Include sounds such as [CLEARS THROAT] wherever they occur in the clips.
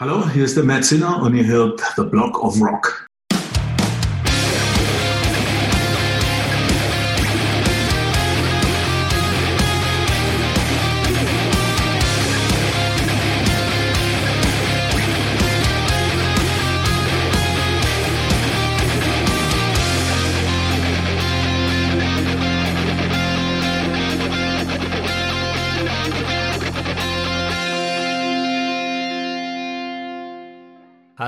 Hallo, hier ist der Matt Zinner und ihr hört The Block of Rock.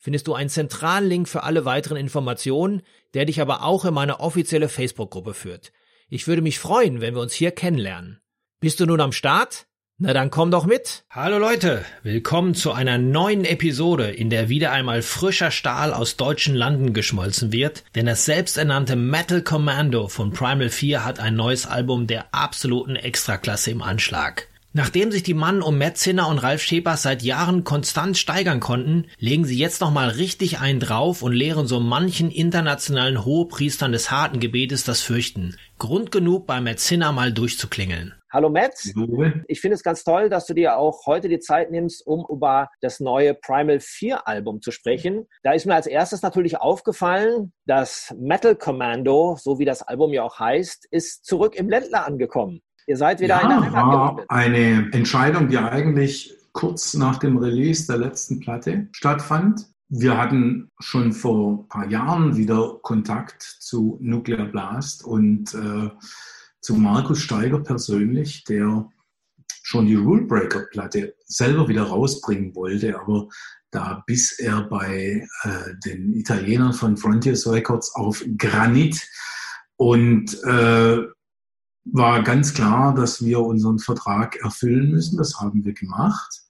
findest du einen zentralen Link für alle weiteren Informationen, der dich aber auch in meine offizielle Facebook-Gruppe führt. Ich würde mich freuen, wenn wir uns hier kennenlernen. Bist du nun am Start? Na dann komm doch mit. Hallo Leute, willkommen zu einer neuen Episode, in der wieder einmal frischer Stahl aus deutschen Landen geschmolzen wird, denn das selbsternannte Metal Commando von Primal 4 hat ein neues Album der absoluten Extraklasse im Anschlag. Nachdem sich die Mann um Matt Zinner und Ralf Schepers seit Jahren konstant steigern konnten, legen sie jetzt nochmal richtig einen drauf und lehren so manchen internationalen Hohepriestern des harten Gebetes das Fürchten. Grund genug, bei Matt Zinner mal durchzuklingeln. Hallo Matt. Ich finde es ganz toll, dass du dir auch heute die Zeit nimmst, um über das neue Primal 4 Album zu sprechen. Da ist mir als erstes natürlich aufgefallen, das Metal Commando, so wie das Album ja auch heißt, ist zurück im Ländler angekommen. Ihr seid wieder ja, in der Heimat war eine Entscheidung, die eigentlich kurz nach dem Release der letzten Platte stattfand. Wir hatten schon vor ein paar Jahren wieder Kontakt zu Nuclear Blast und äh, zu Markus Steiger persönlich, der schon die Rulebreaker-Platte selber wieder rausbringen wollte, aber da biss er bei äh, den Italienern von Frontiers Records auf Granit. Und äh, war ganz klar, dass wir unseren Vertrag erfüllen müssen. Das haben wir gemacht.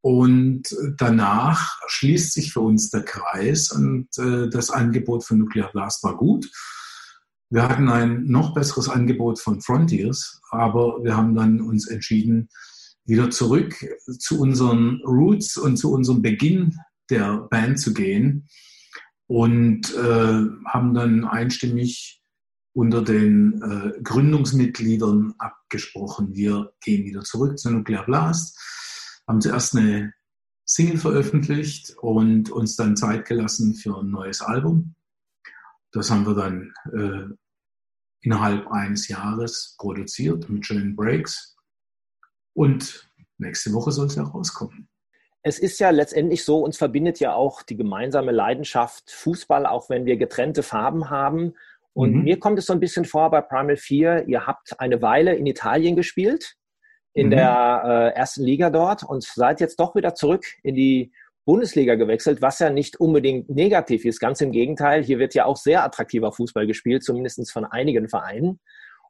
Und danach schließt sich für uns der Kreis und äh, das Angebot von Nuclear Blast war gut. Wir hatten ein noch besseres Angebot von Frontiers, aber wir haben dann uns entschieden, wieder zurück zu unseren Roots und zu unserem Beginn der Band zu gehen und äh, haben dann einstimmig unter den äh, Gründungsmitgliedern abgesprochen. Wir gehen wieder zurück zu Nuclear Blast, haben zuerst eine Single veröffentlicht und uns dann Zeit gelassen für ein neues Album. Das haben wir dann äh, innerhalb eines Jahres produziert mit schönen Breaks. Und nächste Woche soll es ja rauskommen. Es ist ja letztendlich so, uns verbindet ja auch die gemeinsame Leidenschaft Fußball, auch wenn wir getrennte Farben haben. Und mhm. mir kommt es so ein bisschen vor bei Primal 4, ihr habt eine Weile in Italien gespielt, in mhm. der äh, ersten Liga dort und seid jetzt doch wieder zurück in die Bundesliga gewechselt, was ja nicht unbedingt negativ ist. Ganz im Gegenteil, hier wird ja auch sehr attraktiver Fußball gespielt, zumindest von einigen Vereinen.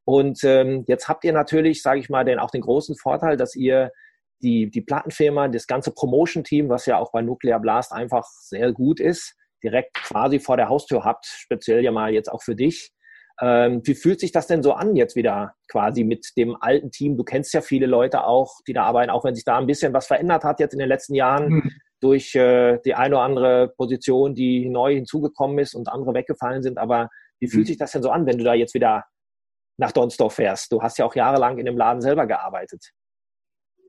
Und ähm, jetzt habt ihr natürlich, sage ich mal, den, auch den großen Vorteil, dass ihr die, die Plattenfirma, das ganze Promotion-Team, was ja auch bei Nuclear Blast einfach sehr gut ist, direkt quasi vor der Haustür habt, speziell ja mal jetzt auch für dich. Ähm, wie fühlt sich das denn so an jetzt wieder quasi mit dem alten Team? Du kennst ja viele Leute auch, die da arbeiten, auch wenn sich da ein bisschen was verändert hat jetzt in den letzten Jahren mhm. durch äh, die eine oder andere Position, die neu hinzugekommen ist und andere weggefallen sind. Aber wie fühlt mhm. sich das denn so an, wenn du da jetzt wieder nach Donsdorf fährst? Du hast ja auch jahrelang in dem Laden selber gearbeitet.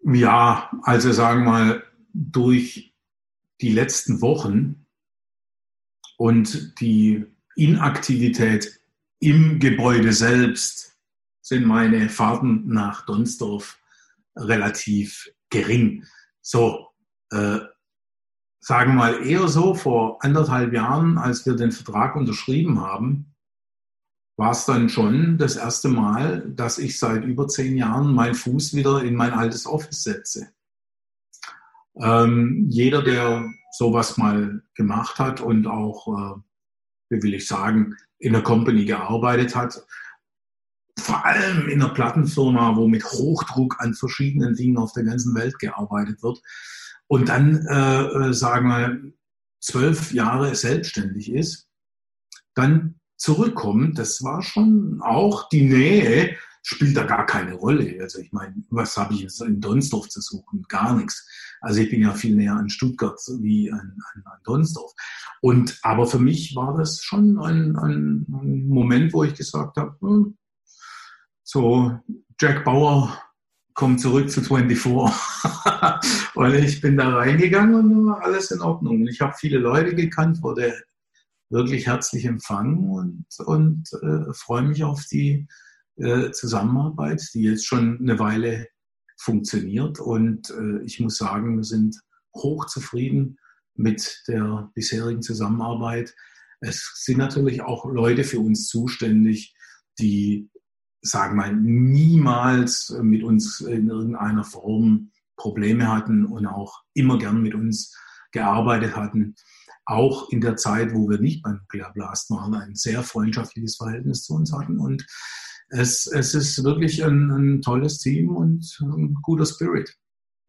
Ja, also sagen wir mal, durch die letzten Wochen und die Inaktivität im Gebäude selbst sind meine Fahrten nach Donsdorf relativ gering. So, äh, sagen wir mal eher so, vor anderthalb Jahren, als wir den Vertrag unterschrieben haben, war es dann schon das erste Mal, dass ich seit über zehn Jahren meinen Fuß wieder in mein altes Office setze. Ähm, jeder, der sowas mal gemacht hat und auch, äh, wie will ich sagen, in der Company gearbeitet hat, vor allem in einer Plattenfirma, wo mit Hochdruck an verschiedenen Dingen auf der ganzen Welt gearbeitet wird. Und dann, äh, äh sagen wir, zwölf Jahre selbstständig ist, dann zurückkommt, das war schon auch die Nähe, spielt da gar keine Rolle. Also ich meine, was habe ich jetzt in Donsdorf zu suchen? Gar nichts. Also ich bin ja viel näher an Stuttgart wie an, an, an Donsdorf. Und aber für mich war das schon ein, ein, Moment, wo ich gesagt habe, hm, so Jack Bauer kommt zurück zu 24. [LAUGHS] und ich bin da reingegangen und war alles in Ordnung. Und ich habe viele Leute gekannt, wurde wirklich herzlich empfangen und, und äh, freue mich auf die äh, Zusammenarbeit, die jetzt schon eine Weile funktioniert. Und äh, ich muss sagen, wir sind hochzufrieden mit der bisherigen Zusammenarbeit. Es sind natürlich auch Leute für uns zuständig, die, sagen wir mal, niemals mit uns in irgendeiner Form Probleme hatten und auch immer gern mit uns gearbeitet hatten. Auch in der Zeit, wo wir nicht beim Nuclear Blast waren, ein sehr freundschaftliches Verhältnis zu uns hatten. Und es, es ist wirklich ein, ein tolles Team und ein guter Spirit.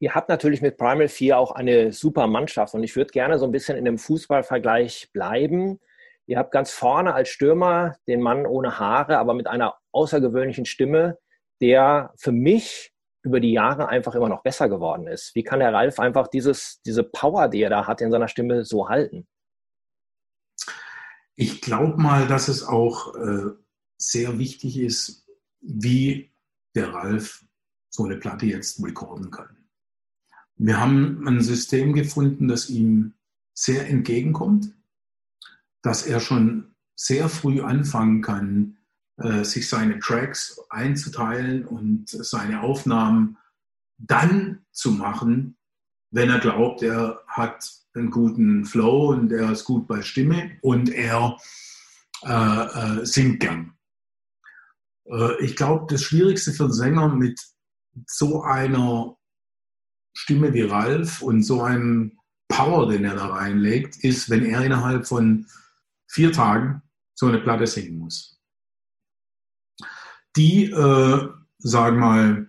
Ihr habt natürlich mit Primal 4 auch eine super Mannschaft und ich würde gerne so ein bisschen in dem Fußballvergleich bleiben. Ihr habt ganz vorne als Stürmer den Mann ohne Haare, aber mit einer außergewöhnlichen Stimme, der für mich über die Jahre einfach immer noch besser geworden ist. Wie kann der Ralf einfach dieses, diese Power, die er da hat in seiner Stimme, so halten? Ich glaube mal, dass es auch äh, sehr wichtig ist, wie der Ralf so eine Platte jetzt recorden kann. Wir haben ein System gefunden, das ihm sehr entgegenkommt, dass er schon sehr früh anfangen kann, äh, sich seine Tracks einzuteilen und seine Aufnahmen dann zu machen, wenn er glaubt, er hat einen guten Flow und er ist gut bei Stimme und er äh, äh, singt gern. Äh, ich glaube, das Schwierigste für einen Sänger mit so einer Stimme wie Ralf und so einem Power, den er da reinlegt, ist, wenn er innerhalb von vier Tagen so eine Platte singen muss. Die, äh, sagen mal,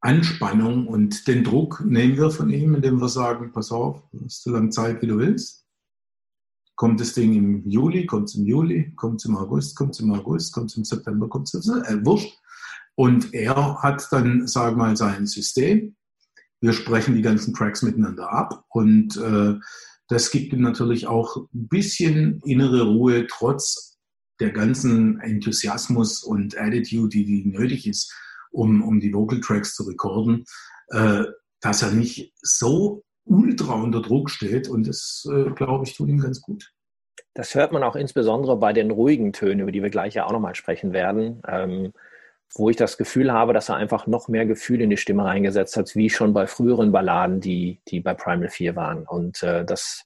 Anspannung und den Druck nehmen wir von ihm, indem wir sagen, pass auf, du hast so lange Zeit, wie du willst. Kommt das Ding im Juli, kommt es im Juli, kommt es im August, kommt es im August, kommt es im September, kommt es im äh, Wurscht. Und er hat dann, sag mal, sein System. Wir sprechen die ganzen Tracks miteinander ab und äh, das gibt ihm natürlich auch ein bisschen innere Ruhe, trotz der ganzen Enthusiasmus und Attitude, die, die nötig ist, um, um die Vocal Tracks zu recorden, äh, dass er nicht so ultra unter Druck steht und das, äh, glaube ich, tut ihm ganz gut. Das hört man auch insbesondere bei den ruhigen Tönen, über die wir gleich ja auch nochmal sprechen werden, ähm, wo ich das Gefühl habe, dass er einfach noch mehr Gefühl in die Stimme reingesetzt hat, wie schon bei früheren Balladen, die, die bei Primal 4 waren. Und äh, das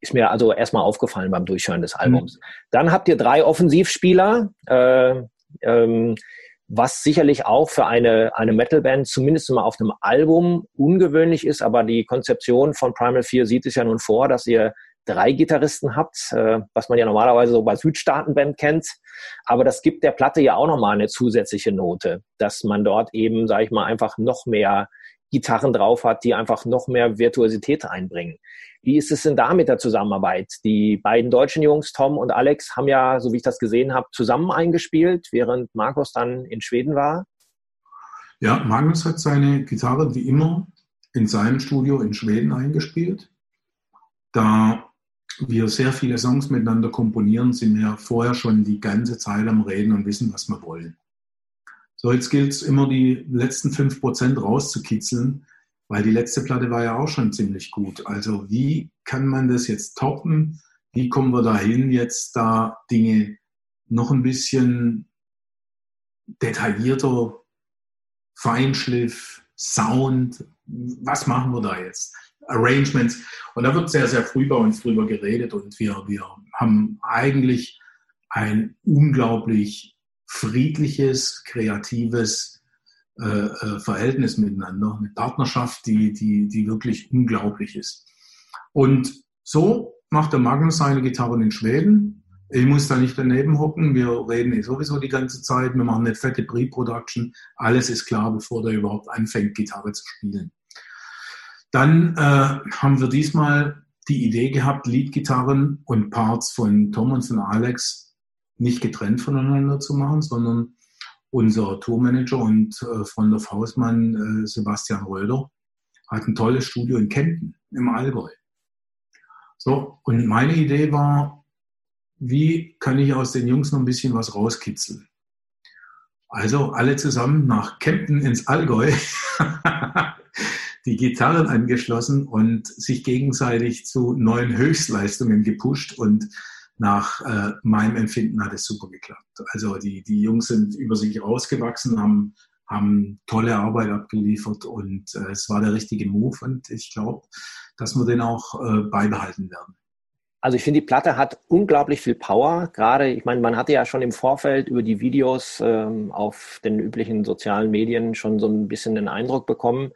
ist mir also erstmal aufgefallen beim Durchhören des Albums. Mhm. Dann habt ihr drei Offensivspieler. Äh, ähm, was sicherlich auch für eine, eine Metalband zumindest mal auf einem Album ungewöhnlich ist, aber die Konzeption von Primal 4 sieht es ja nun vor, dass ihr drei Gitarristen habt, äh, was man ja normalerweise so bei Südstaatenband kennt. Aber das gibt der Platte ja auch nochmal eine zusätzliche Note, dass man dort eben, sage ich mal, einfach noch mehr Gitarren drauf hat, die einfach noch mehr Virtuosität einbringen. Wie ist es denn da mit der Zusammenarbeit? Die beiden deutschen Jungs, Tom und Alex, haben ja, so wie ich das gesehen habe, zusammen eingespielt, während Markus dann in Schweden war. Ja, Magnus hat seine Gitarre wie immer in seinem Studio in Schweden eingespielt. Da wir sehr viele Songs miteinander komponieren, sind wir vorher schon die ganze Zeit am Reden und wissen, was wir wollen. So, jetzt gilt es immer, die letzten 5% rauszukitzeln, weil die letzte Platte war ja auch schon ziemlich gut. Also wie kann man das jetzt toppen? Wie kommen wir dahin, jetzt da Dinge noch ein bisschen detaillierter, Feinschliff, Sound, was machen wir da jetzt? Arrangements. Und da wird sehr, sehr früh bei uns drüber geredet und wir, wir haben eigentlich ein unglaublich friedliches, kreatives äh, äh, Verhältnis miteinander, eine Partnerschaft, die, die, die wirklich unglaublich ist. Und so macht der Magnus seine Gitarren in Schweden. Ich muss da nicht daneben hocken. Wir reden eh sowieso die ganze Zeit. Wir machen eine fette Pre-Production. Alles ist klar, bevor der überhaupt anfängt, Gitarre zu spielen. Dann äh, haben wir diesmal die Idee gehabt, Leadgitarren und Parts von Tom und von Alex nicht getrennt voneinander zu machen, sondern unser Tourmanager und äh, Freund of Hausmann äh, Sebastian Röder hat ein tolles Studio in Kempten im Allgäu. So, und meine Idee war, wie kann ich aus den Jungs noch ein bisschen was rauskitzeln? Also alle zusammen nach Kempten ins Allgäu, [LAUGHS] die Gitarren angeschlossen und sich gegenseitig zu neuen Höchstleistungen gepusht und nach äh, meinem Empfinden hat es super geklappt. Also die, die Jungs sind über sich rausgewachsen, haben, haben tolle Arbeit abgeliefert und äh, es war der richtige Move und ich glaube, dass wir den auch äh, beibehalten werden. Also ich finde, die Platte hat unglaublich viel Power. Gerade, ich meine, man hatte ja schon im Vorfeld über die Videos ähm, auf den üblichen sozialen Medien schon so ein bisschen den Eindruck bekommen.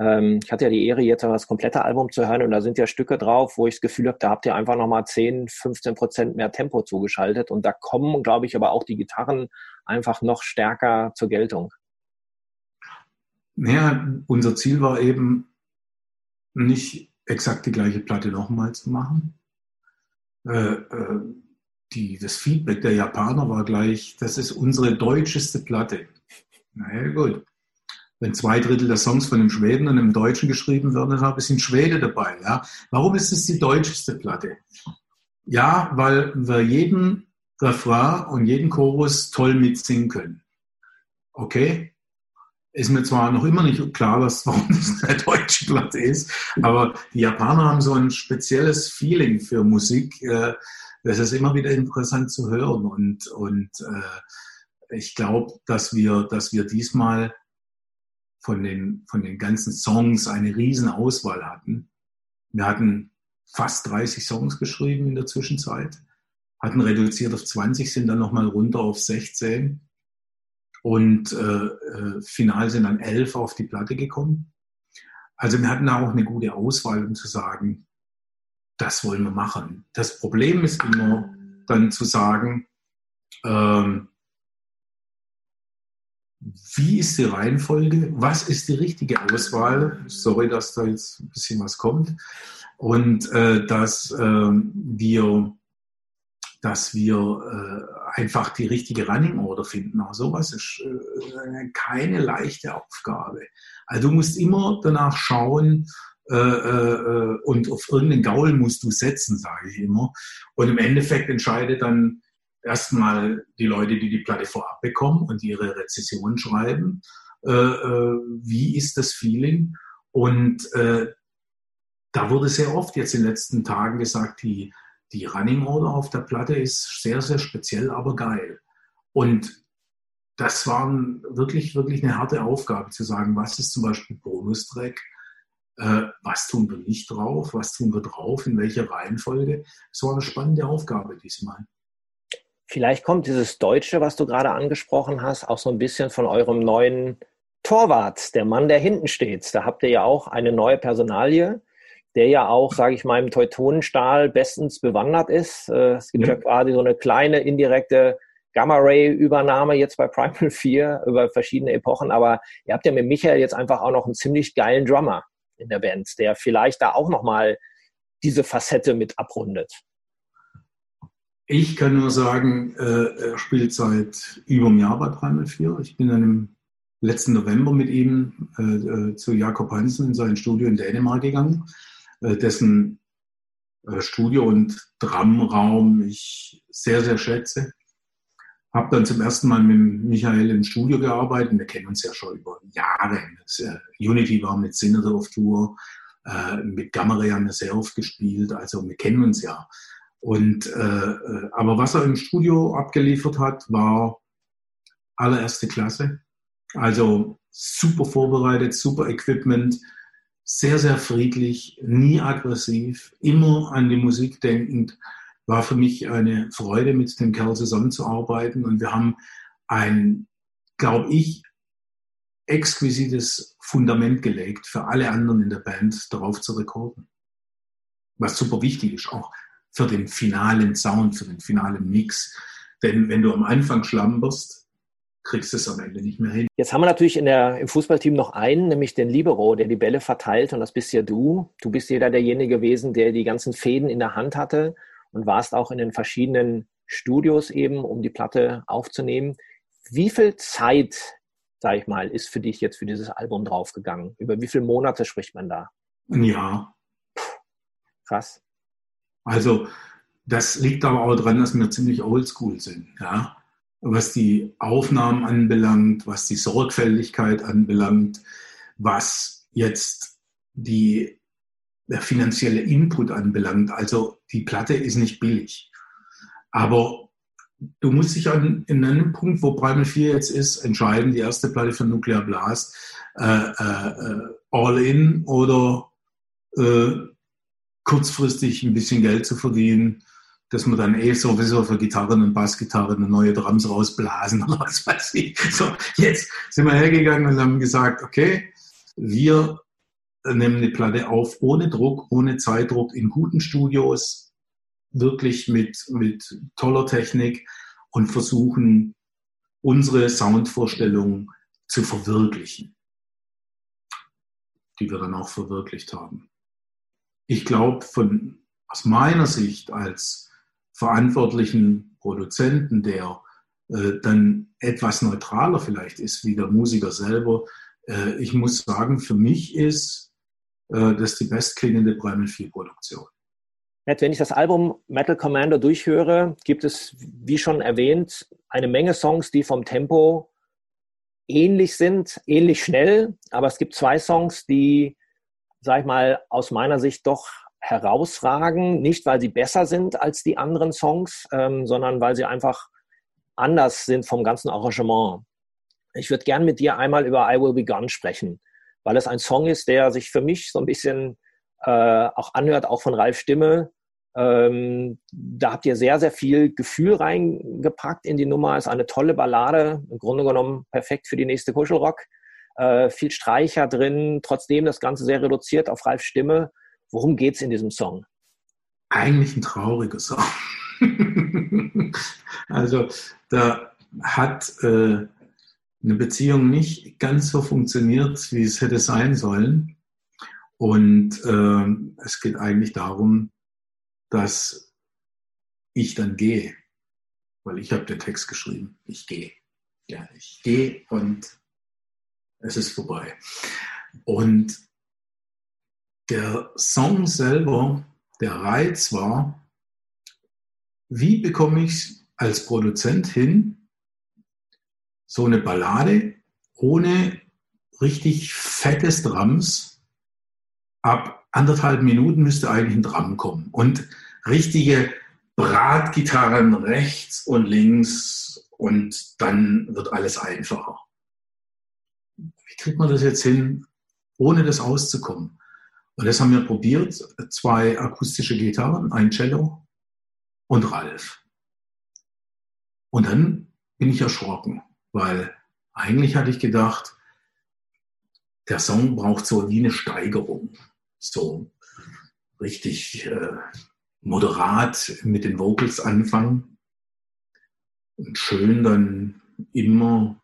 Ähm, ich hatte ja die Ehre, jetzt das komplette Album zu hören und da sind ja Stücke drauf, wo ich das Gefühl habe, da habt ihr einfach nochmal 10, 15 Prozent mehr Tempo zugeschaltet und da kommen, glaube ich, aber auch die Gitarren einfach noch stärker zur Geltung. Naja, unser Ziel war eben nicht exakt die gleiche Platte nochmal zu machen, äh, äh, die, das Feedback der Japaner war gleich, das ist unsere deutscheste Platte. Naja, gut. Wenn zwei Drittel der Songs von einem Schweden und einem Deutschen geschrieben werden, dann habe ich ein Schwede dabei. Ja? Warum ist es die deutscheste Platte? Ja, weil wir jeden Refrain und jeden Chorus toll mitsingen können. Okay? Ist mir zwar noch immer nicht klar, was, [LAUGHS] warum das eine deutsche Platte ist, aber die Japaner haben so ein spezielles Feeling für Musik. Äh, das ist immer wieder interessant zu hören. Und, und äh, ich glaube, dass wir, dass wir diesmal von den, von den ganzen Songs eine riesen Auswahl hatten. Wir hatten fast 30 Songs geschrieben in der Zwischenzeit, hatten reduziert auf 20, sind dann nochmal runter auf 16 und äh, äh, final sind dann 11 auf die Platte gekommen. Also wir hatten da auch eine gute Auswahl, um zu sagen, das wollen wir machen. Das Problem ist immer dann zu sagen, ähm, wie ist die Reihenfolge? Was ist die richtige Auswahl? Sorry, dass da jetzt ein bisschen was kommt. Und äh, dass äh, wir, dass wir äh, einfach die richtige Running Order finden. Auch sowas ist äh, keine leichte Aufgabe. Also du musst immer danach schauen, äh, äh, und auf irgendeinen Gaul musst du setzen, sage ich immer. Und im Endeffekt entscheidet dann erstmal die Leute, die die Platte vorab bekommen und ihre Rezession schreiben, äh, äh, wie ist das Feeling? Und äh, da wurde sehr oft jetzt in den letzten Tagen gesagt, die, die Running Order auf der Platte ist sehr, sehr speziell, aber geil. Und das war wirklich, wirklich eine harte Aufgabe zu sagen, was ist zum Beispiel Bonustrack, äh, was tun wir nicht drauf, was tun wir drauf, in welcher Reihenfolge. Es war eine spannende Aufgabe diesmal. Vielleicht kommt dieses Deutsche, was du gerade angesprochen hast, auch so ein bisschen von eurem neuen Torwart, der Mann, der hinten steht. Da habt ihr ja auch eine neue Personalie, der ja auch, sage ich mal, im Teutonenstahl bestens bewandert ist. Äh, es gibt ja, ja quasi so eine kleine indirekte Gamma-Ray-Übernahme jetzt bei Primal 4 über verschiedene Epochen, aber ihr habt ja mit Michael jetzt einfach auch noch einen ziemlich geilen Drummer in der Band, der vielleicht da auch nochmal diese Facette mit abrundet. Ich kann nur sagen, äh, er spielt seit über einem Jahr bei 304. Ich bin dann im letzten November mit ihm äh, äh, zu Jakob Hansen in sein Studio in Dänemark gegangen, äh, dessen äh, Studio und Drumraum ich sehr, sehr schätze. Habe dann zum ersten Mal mit Michael im Studio gearbeitet. Wir kennen uns ja schon über Jahre. Das, äh, Unity war mit Senator auf Tour, mit Gamma haben wir sehr oft gespielt. Also wir kennen uns ja. Und, äh, äh, aber was er im Studio abgeliefert hat, war allererste Klasse. Also super vorbereitet, super Equipment, sehr, sehr friedlich, nie aggressiv, immer an die Musik denkend. War für mich eine Freude, mit dem Kerl zusammenzuarbeiten. Und wir haben ein, glaube ich, exquisites Fundament gelegt für alle anderen in der Band, darauf zu rekorden. Was super wichtig ist, auch für den finalen Sound, für den finalen Mix. Denn wenn du am Anfang schlamperst, kriegst du es am Ende nicht mehr hin. Jetzt haben wir natürlich in der, im Fußballteam noch einen, nämlich den Libero, der die Bälle verteilt und das bist ja du. Du bist jeder derjenige gewesen, der die ganzen Fäden in der Hand hatte und warst auch in den verschiedenen Studios eben, um die Platte aufzunehmen. Wie viel Zeit, sag ich mal, ist für dich jetzt für dieses Album draufgegangen? Über wie viele Monate spricht man da? Ein Jahr. Puh, krass. Also, das liegt aber auch daran, dass wir ziemlich oldschool sind, ja. Was die Aufnahmen anbelangt, was die Sorgfältigkeit anbelangt, was jetzt die, der finanzielle Input anbelangt. Also die Platte ist nicht billig. Aber du musst dich an, in einem Punkt, wo Primal 4 jetzt ist, entscheiden, die erste Platte von Nuclear Blast, äh, äh, all in oder äh, kurzfristig ein bisschen Geld zu verdienen, dass man dann eh sowieso für Gitarren und Bassgitarren eine neue Drums rausblasen oder was weiß ich. So, jetzt sind wir hergegangen und haben gesagt, okay, wir nehmen eine Platte auf ohne Druck, ohne Zeitdruck, in guten Studios, wirklich mit, mit toller Technik und versuchen, unsere Soundvorstellung zu verwirklichen, die wir dann auch verwirklicht haben. Ich glaube, von, aus meiner Sicht als verantwortlichen Produzenten, der äh, dann etwas neutraler vielleicht ist wie der Musiker selber, äh, ich muss sagen, für mich ist äh, das die bestklingende Primal 4 Produktion. Wenn ich das Album Metal Commander durchhöre, gibt es, wie schon erwähnt, eine Menge Songs, die vom Tempo ähnlich sind, ähnlich schnell. Aber es gibt zwei Songs, die, sag ich mal, aus meiner Sicht doch herausragen. Nicht, weil sie besser sind als die anderen Songs, ähm, sondern weil sie einfach anders sind vom ganzen Arrangement. Ich würde gern mit dir einmal über I Will Be Gone sprechen, weil es ein Song ist, der sich für mich so ein bisschen äh, auch anhört, auch von Ralf Stimme. Ähm, da habt ihr sehr, sehr viel Gefühl reingepackt in die Nummer. Ist eine tolle Ballade, im Grunde genommen perfekt für die nächste Kuschelrock. Äh, viel Streicher drin, trotzdem das Ganze sehr reduziert auf Ralfs Stimme. Worum geht es in diesem Song? Eigentlich ein trauriger Song. [LAUGHS] also da hat äh, eine Beziehung nicht ganz so funktioniert, wie es hätte sein sollen. Und äh, es geht eigentlich darum, dass ich dann gehe, weil ich habe den Text geschrieben. Ich gehe. Ja, ich gehe und es ist vorbei. Und der Song selber, der Reiz war, wie bekomme ich als Produzent hin, so eine Ballade ohne richtig fettes Drums ab anderthalb Minuten müsste eigentlich ein Drum kommen. Und richtige Bratgitarren rechts und links und dann wird alles einfacher. Wie kriegt man das jetzt hin, ohne das auszukommen? Und das haben wir probiert. Zwei akustische Gitarren, ein Cello und Ralf. Und dann bin ich erschrocken, weil eigentlich hatte ich gedacht, der Song braucht so wie eine Steigerung so richtig äh, moderat mit den Vocals anfangen und schön dann immer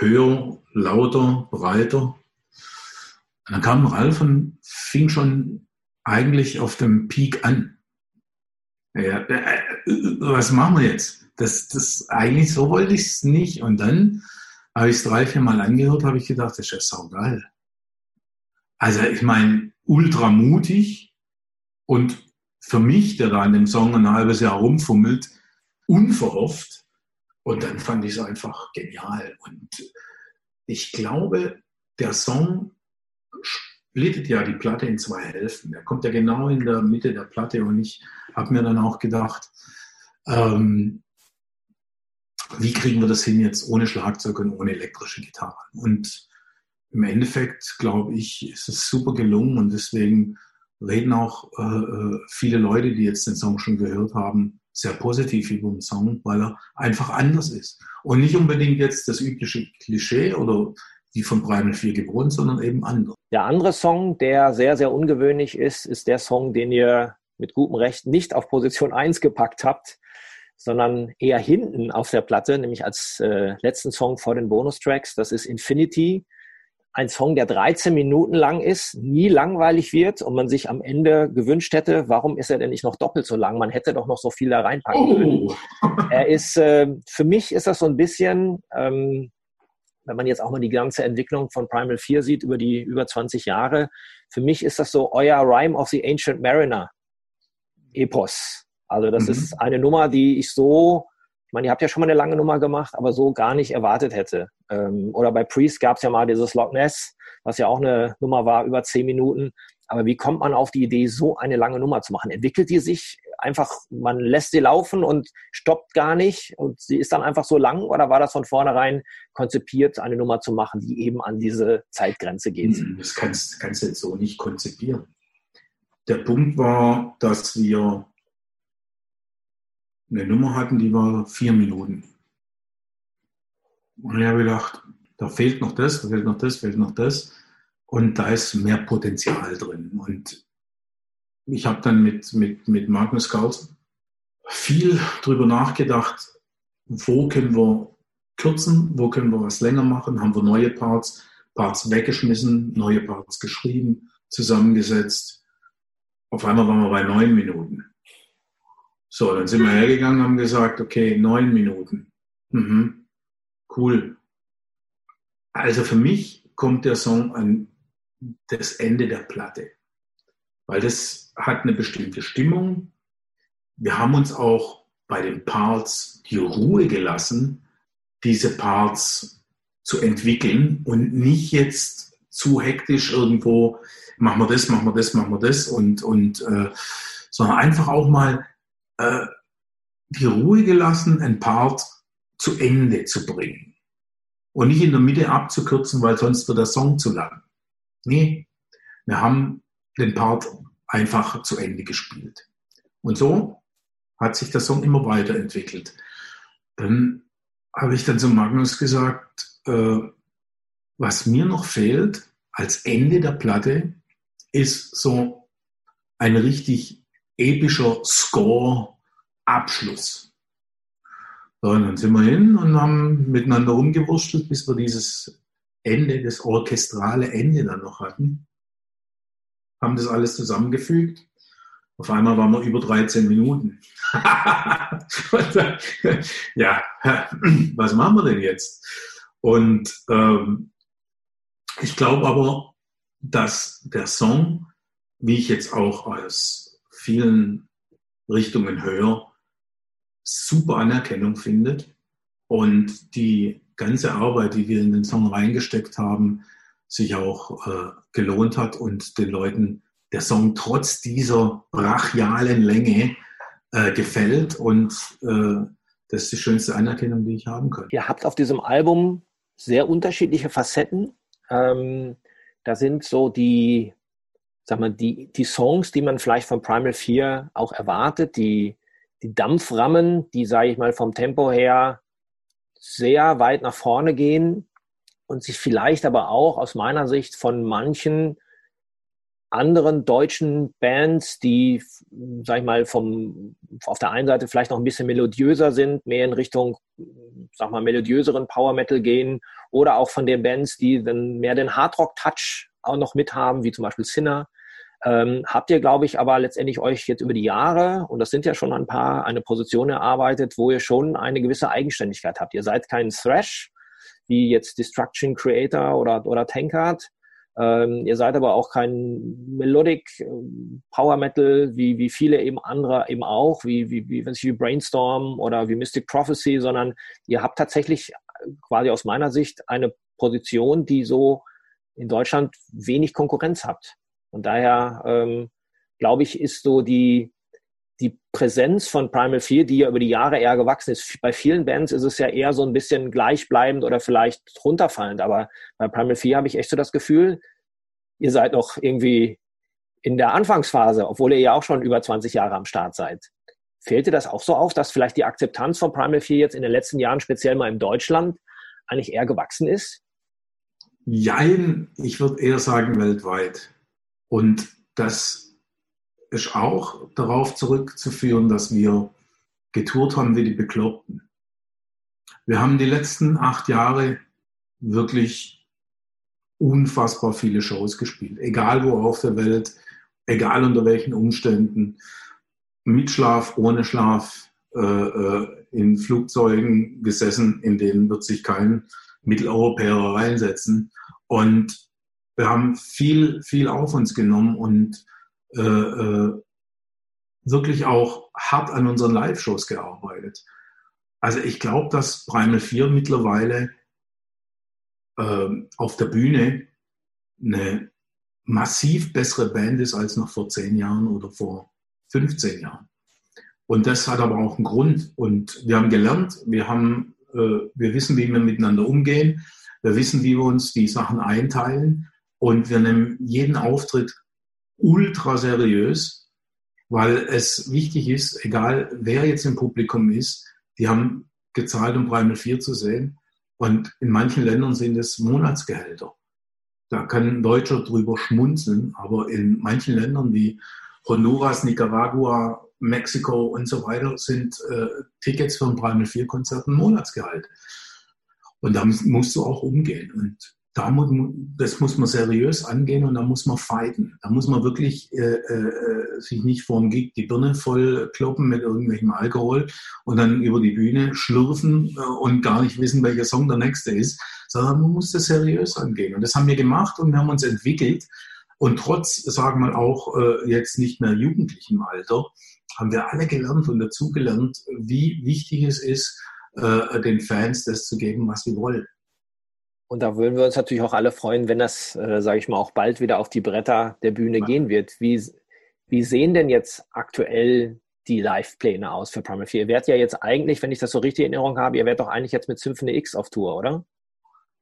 höher, lauter, breiter. Und dann kam Ralf und fing schon eigentlich auf dem Peak an. Ja, äh, was machen wir jetzt? Das, das, eigentlich so wollte ich es nicht. Und dann habe ich es drei, vier Mal angehört, habe ich gedacht, das ist ja saugeil. Also ich meine, ultra mutig und für mich, der da an dem Song ein halbes Jahr rumfummelt, unverhofft. Und dann fand ich es einfach genial. Und ich glaube, der Song splittet ja die Platte in zwei Hälften. Der kommt ja genau in der Mitte der Platte und ich habe mir dann auch gedacht, ähm, wie kriegen wir das hin jetzt ohne Schlagzeug und ohne elektrische Gitarre? Und im Endeffekt, glaube ich, ist es super gelungen und deswegen reden auch äh, äh, viele Leute, die jetzt den Song schon gehört haben, sehr positiv über den Song, weil er einfach anders ist. Und nicht unbedingt jetzt das übliche Klischee oder wie von Primal 4 gewohnt, sondern eben anders. Der andere Song, der sehr, sehr ungewöhnlich ist, ist der Song, den ihr mit gutem Recht nicht auf Position 1 gepackt habt. sondern eher hinten auf der Platte, nämlich als äh, letzten Song vor den Bonustracks. Das ist Infinity. Ein Song, der 13 Minuten lang ist, nie langweilig wird und man sich am Ende gewünscht hätte, warum ist er denn nicht noch doppelt so lang? Man hätte doch noch so viel da reinpacken können. Oh. Er ist, äh, für mich ist das so ein bisschen, ähm, wenn man jetzt auch mal die ganze Entwicklung von Primal 4 sieht über die über 20 Jahre, für mich ist das so euer Rhyme of the Ancient Mariner Epos. Also das mhm. ist eine Nummer, die ich so, ich meine, ihr habt ja schon mal eine lange Nummer gemacht, aber so gar nicht erwartet hätte. Ähm, oder bei Priest gab es ja mal dieses Loch Ness, was ja auch eine Nummer war, über zehn Minuten. Aber wie kommt man auf die Idee, so eine lange Nummer zu machen? Entwickelt die sich einfach, man lässt sie laufen und stoppt gar nicht und sie ist dann einfach so lang oder war das von vornherein konzipiert, eine Nummer zu machen, die eben an diese Zeitgrenze geht? Hm, das kannst, kannst du jetzt so nicht konzipieren. Der Punkt war, dass wir eine Nummer hatten, die war vier Minuten. Und ich habe gedacht, da fehlt noch das, da fehlt noch das, fehlt noch das. Und da ist mehr Potenzial drin. Und ich habe dann mit, mit, mit Magnus Carlsen viel drüber nachgedacht, wo können wir kürzen, wo können wir was länger machen, haben wir neue Parts, Parts weggeschmissen, neue Parts geschrieben, zusammengesetzt. Auf einmal waren wir bei neun Minuten. So, dann sind wir hergegangen haben gesagt, okay, neun Minuten. Mhm. Cool. Also für mich kommt der Song an das Ende der Platte, weil das hat eine bestimmte Stimmung. Wir haben uns auch bei den Parts die Ruhe gelassen, diese Parts zu entwickeln und nicht jetzt zu hektisch irgendwo, machen wir das, machen wir das, machen wir das und, und äh, sondern einfach auch mal äh, die Ruhe gelassen, ein Part zu Ende zu bringen. Und nicht in der Mitte abzukürzen, weil sonst wird der Song zu lang. Nee, wir haben den Part einfach zu Ende gespielt. Und so hat sich der Song immer weiterentwickelt. Dann habe ich dann zu Magnus gesagt, äh, was mir noch fehlt als Ende der Platte, ist so ein richtig epischer Score-Abschluss. So, und dann sind wir hin und haben miteinander rumgewurschtelt, bis wir dieses Ende, das orchestrale Ende dann noch hatten. Haben das alles zusammengefügt. Auf einmal waren wir über 13 Minuten. [LAUGHS] ja, was machen wir denn jetzt? Und ähm, ich glaube aber, dass der Song, wie ich jetzt auch aus vielen Richtungen höre, super Anerkennung findet und die ganze Arbeit, die wir in den Song reingesteckt haben, sich auch äh, gelohnt hat und den Leuten der Song trotz dieser brachialen Länge äh, gefällt und äh, das ist die schönste Anerkennung, die ich haben kann. Ihr habt auf diesem Album sehr unterschiedliche Facetten. Ähm, da sind so die sag mal, die, die Songs, die man vielleicht von Primal 4 auch erwartet, die, die Dampframmen, die, sage ich mal, vom Tempo her sehr weit nach vorne gehen und sich vielleicht aber auch aus meiner Sicht von manchen anderen deutschen Bands, die, sag ich mal, vom, auf der einen Seite vielleicht noch ein bisschen melodiöser sind, mehr in Richtung, sag mal, melodiöseren Power Metal gehen oder auch von den Bands, die dann mehr den Hardrock Touch auch noch mit haben, wie zum Beispiel Sinner, ähm, habt ihr, glaube ich, aber letztendlich euch jetzt über die Jahre, und das sind ja schon ein paar, eine Position erarbeitet, wo ihr schon eine gewisse Eigenständigkeit habt. Ihr seid kein Thrash, wie jetzt Destruction Creator oder, oder Tankard. Ähm, ihr seid aber auch kein Melodic äh, Power Metal, wie, wie viele eben andere eben auch, wie, wie, wie, wie Brainstorm oder wie Mystic Prophecy, sondern ihr habt tatsächlich quasi aus meiner Sicht eine Position, die so in Deutschland wenig Konkurrenz habt. Und daher ähm, glaube ich, ist so die, die Präsenz von Primal 4, die ja über die Jahre eher gewachsen ist. Bei vielen Bands ist es ja eher so ein bisschen gleichbleibend oder vielleicht runterfallend. Aber bei Primal 4 habe ich echt so das Gefühl, ihr seid noch irgendwie in der Anfangsphase, obwohl ihr ja auch schon über 20 Jahre am Start seid. Fällt dir das auch so auf, dass vielleicht die Akzeptanz von Primal 4 jetzt in den letzten Jahren, speziell mal in Deutschland, eigentlich eher gewachsen ist? Jein, ich würde eher sagen weltweit. Und das ist auch darauf zurückzuführen, dass wir getourt haben wie die Bekloppten. Wir haben die letzten acht Jahre wirklich unfassbar viele Shows gespielt, egal wo auf der Welt, egal unter welchen Umständen, mit Schlaf, ohne Schlaf, äh, äh in Flugzeugen gesessen, in denen wird sich kein Mitteleuropäer reinsetzen. Und wir haben viel, viel auf uns genommen und äh, äh, wirklich auch hart an unseren Live-Shows gearbeitet. Also ich glaube, dass Primal 4 mittlerweile äh, auf der Bühne eine massiv bessere Band ist als noch vor zehn Jahren oder vor 15 Jahren. Und das hat aber auch einen Grund. Und wir haben gelernt, wir, haben, äh, wir wissen, wie wir miteinander umgehen, wir wissen, wie wir uns die Sachen einteilen und wir nehmen jeden Auftritt ultra seriös, weil es wichtig ist, egal wer jetzt im Publikum ist, die haben gezahlt, um Primal 4 zu sehen. Und in manchen Ländern sind es Monatsgehälter. Da kann ein Deutscher drüber schmunzeln, aber in manchen Ländern wie Honduras, Nicaragua, Mexiko und so weiter sind äh, Tickets für ein Primal 4 Konzert ein Monatsgehalt. Und da musst du auch umgehen. Und da muss, das muss man seriös angehen und da muss man fighten. Da muss man wirklich äh, äh, sich nicht vorm Gig die Birne voll kloppen mit irgendwelchem Alkohol und dann über die Bühne schlürfen äh, und gar nicht wissen, welcher Song der nächste ist, sondern man muss das seriös angehen. Und das haben wir gemacht und wir haben uns entwickelt. Und trotz, sagen wir auch äh, jetzt nicht mehr jugendlichem Alter, haben wir alle gelernt und dazugelernt, wie wichtig es ist, äh, den Fans das zu geben, was sie wollen. Und da würden wir uns natürlich auch alle freuen, wenn das, äh, sage ich mal, auch bald wieder auf die Bretter der Bühne ja. gehen wird. Wie, wie sehen denn jetzt aktuell die Live-Pläne aus für Primal 4? Ihr werdet ja jetzt eigentlich, wenn ich das so richtig in Erinnerung habe, ihr werdet doch eigentlich jetzt mit Symphony X auf Tour, oder?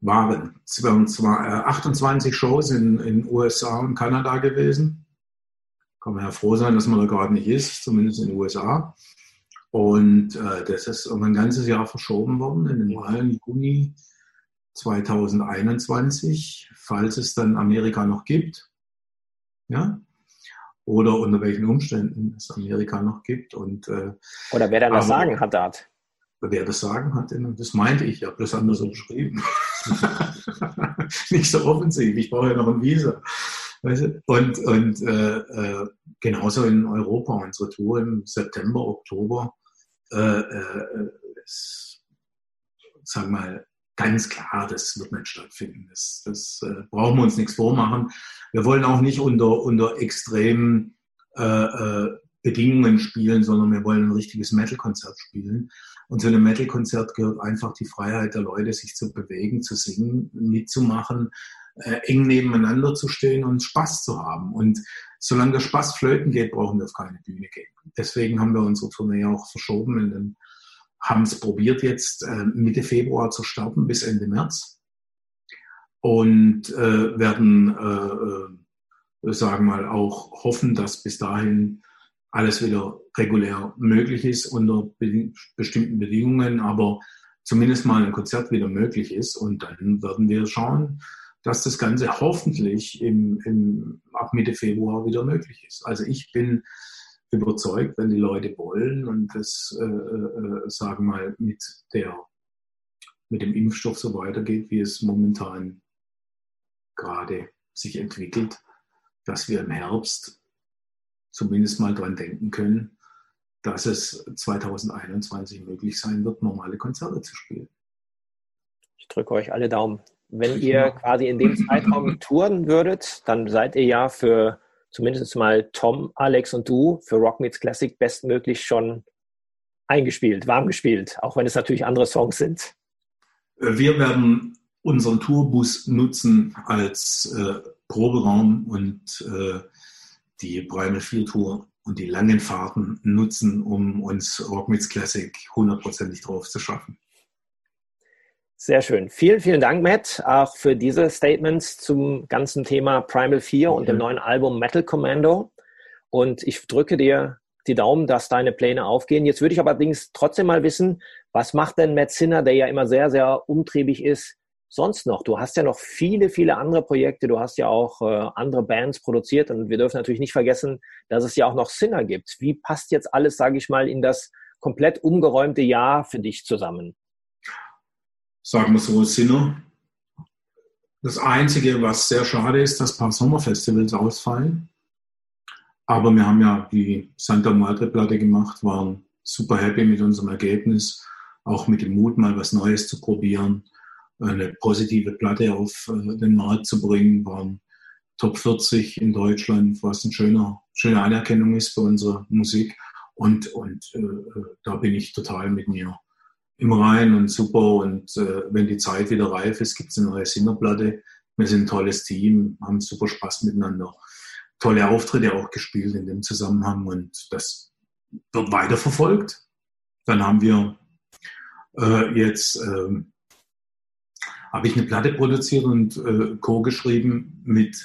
Waren. Haben zwar 28 Shows in den USA und Kanada gewesen. Kann man ja froh sein, dass man da gerade nicht ist, zumindest in den USA. Und äh, das ist um ein ganzes Jahr verschoben worden, in den und Juni 2021, falls es dann Amerika noch gibt. Ja? Oder unter welchen Umständen es Amerika noch gibt. Und, äh, Oder wer da das Sagen hat, hat. Wer das Sagen hat, das meinte ich, ich habe das anders so beschrieben. [LAUGHS] Nicht so offensiv, ich brauche ja noch ein Visa. Und, und äh, äh, genauso in Europa, unsere Tour im September, Oktober, äh, äh, ist, sag mal, ganz klar, das wird nicht stattfinden. Das, das äh, brauchen wir uns nichts vormachen. Wir wollen auch nicht unter, unter extremen äh, äh, Bedingungen spielen, sondern wir wollen ein richtiges Metal-Konzert spielen. Und zu einem Metal-Konzert gehört einfach die Freiheit der Leute, sich zu bewegen, zu singen, mitzumachen, äh, eng nebeneinander zu stehen und Spaß zu haben. Und solange der Spaß flöten geht, brauchen wir auf keine Bühne gehen. Deswegen haben wir unsere Tournee auch verschoben in den haben es probiert jetzt äh, Mitte Februar zu starten bis Ende März und äh, werden, äh, äh sagen mal, auch hoffen, dass bis dahin alles wieder regulär möglich ist unter be bestimmten Bedingungen, aber zumindest mal ein Konzert wieder möglich ist und dann werden wir schauen, dass das Ganze hoffentlich im, im, ab Mitte Februar wieder möglich ist. Also ich bin überzeugt, wenn die Leute wollen und das, äh, äh, sagen mal, mit, der, mit dem Impfstoff so weitergeht, wie es momentan gerade sich entwickelt, dass wir im Herbst zumindest mal dran denken können, dass es 2021 möglich sein wird, normale Konzerte zu spielen. Ich drücke euch alle Daumen. Wenn ihr quasi in dem Zeitraum touren würdet, dann seid ihr ja für zumindest mal Tom, Alex und du für Rock Meets Classic bestmöglich schon eingespielt, warm gespielt, auch wenn es natürlich andere Songs sind. Wir werden unseren Tourbus nutzen als äh, Proberaum und äh, die Primal 4 Tour und die langen Fahrten nutzen, um uns Rock Meets Classic hundertprozentig drauf zu schaffen. Sehr schön. Vielen, vielen Dank, Matt, auch für diese Statements zum ganzen Thema Primal 4 okay. und dem neuen Album Metal Commando. Und ich drücke dir die Daumen, dass deine Pläne aufgehen. Jetzt würde ich allerdings trotzdem mal wissen, was macht denn Matt Sinner, der ja immer sehr, sehr umtriebig ist, sonst noch? Du hast ja noch viele, viele andere Projekte. Du hast ja auch äh, andere Bands produziert und wir dürfen natürlich nicht vergessen, dass es ja auch noch Sinner gibt. Wie passt jetzt alles, sage ich mal, in das komplett umgeräumte Jahr für dich zusammen? Sagen wir so, Sinner. Das Einzige, was sehr schade ist, dass ein paar Sommerfestivals ausfallen. Aber wir haben ja die Santa Madre Platte gemacht, waren super happy mit unserem Ergebnis, auch mit dem Mut, mal was Neues zu probieren, eine positive Platte auf äh, den Markt zu bringen, waren Top 40 in Deutschland, was eine schöne, schöne Anerkennung ist für unsere Musik. Und, und äh, da bin ich total mit mir im Rein und super. Und äh, wenn die Zeit wieder reif ist, gibt es eine neue Singerplatte. Wir sind ein tolles Team, haben super Spaß miteinander. Tolle Auftritte auch gespielt in dem Zusammenhang und das wird weiterverfolgt. Dann haben wir äh, jetzt äh, habe ich eine Platte produziert und äh, co-geschrieben mit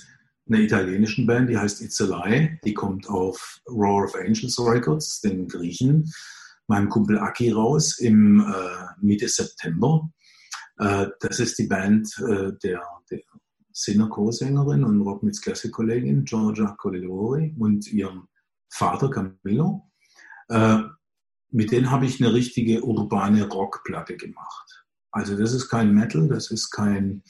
einer italienischen Band, die heißt It's a Lie. Die kommt auf Roar of Angels Records, den Griechen, meinem Kumpel Aki raus im äh, Mitte September. Äh, das ist die Band äh, der, der Sinner Co-Sängerin und Rock Meets Classic Kollegin Giorgia Colidori und ihrem Vater Camillo. Äh, mit denen habe ich eine richtige urbane Rockplatte gemacht. Also das ist kein Metal, das ist kein,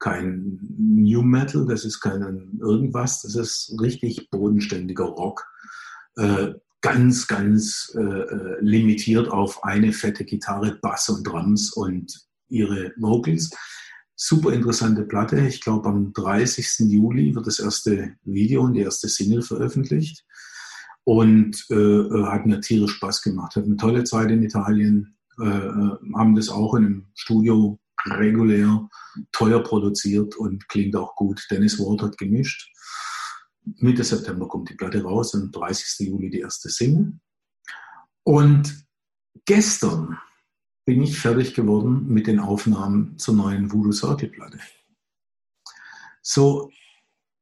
kein New Metal, das ist kein irgendwas, das ist richtig bodenständiger Rock. Äh, ganz, ganz äh, äh limitiert auf eine fette Gitarre, Bass und Drums und ihre Vocals. Super interessante Platte. Ich glaube, am 30. Juli wird das erste Video und die erste Single veröffentlicht. Und äh, äh, hat mir tierisch Spaß gemacht. Hat eine tolle Zeit in Italien. Äh, äh, haben das auch in einem Studio regulär, teuer produziert und klingt auch gut. Dennis Ward hat gemischt. Mitte September kommt die Platte raus und 30. Juli die erste Single. Und gestern bin ich fertig geworden mit den Aufnahmen zur neuen Voodoo Circle Platte. So,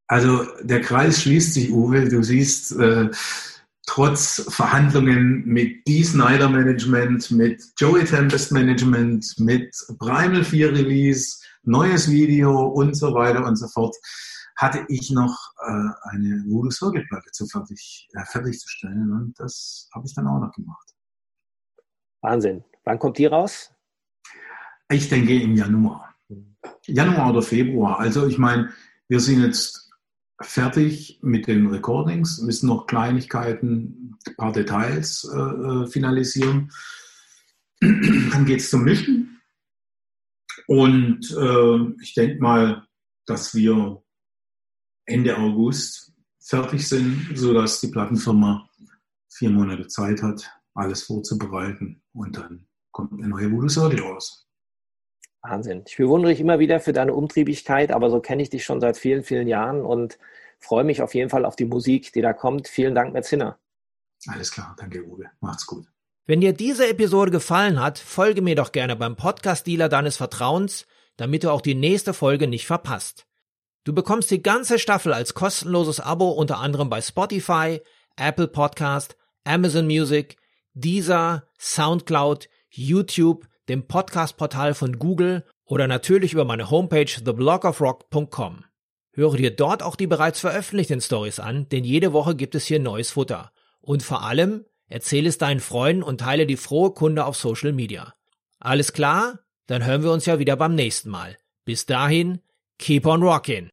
also der Kreis schließt sich, Uwe. Du siehst, äh, trotz Verhandlungen mit Dee Snyder Management, mit Joey Tempest Management, mit Primal 4 Release, neues Video und so weiter und so fort, hatte ich noch äh, eine Voodoo Circle Platte zu fertig, äh, fertigzustellen und das habe ich dann auch noch gemacht. Wahnsinn. Wann kommt die raus? Ich denke im Januar. Januar oder Februar. Also ich meine, wir sind jetzt fertig mit den Recordings, müssen noch Kleinigkeiten, ein paar Details äh, äh finalisieren. [CLEARS THROAT] Dann geht es zum Mischen. Und äh, ich denke mal, dass wir Ende August fertig sind, sodass die Plattenfirma vier Monate Zeit hat, alles vorzubereiten. Und dann kommt eine neue Voodoo Circle raus. Wahnsinn. Ich bewundere dich immer wieder für deine Umtriebigkeit, aber so kenne ich dich schon seit vielen, vielen Jahren und freue mich auf jeden Fall auf die Musik, die da kommt. Vielen Dank, Metzinner. Alles klar, danke Uwe. Macht's gut. Wenn dir diese Episode gefallen hat, folge mir doch gerne beim Podcast-Dealer deines Vertrauens, damit du auch die nächste Folge nicht verpasst. Du bekommst die ganze Staffel als kostenloses Abo unter anderem bei Spotify, Apple Podcast, Amazon Music, Deezer, Soundcloud, YouTube, dem Podcast-Portal von Google oder natürlich über meine Homepage theblogofrock.com. Höre dir dort auch die bereits veröffentlichten Stories an, denn jede Woche gibt es hier neues Futter. Und vor allem, erzähle es deinen Freunden und teile die frohe Kunde auf Social Media. Alles klar? Dann hören wir uns ja wieder beim nächsten Mal. Bis dahin, keep on rockin'!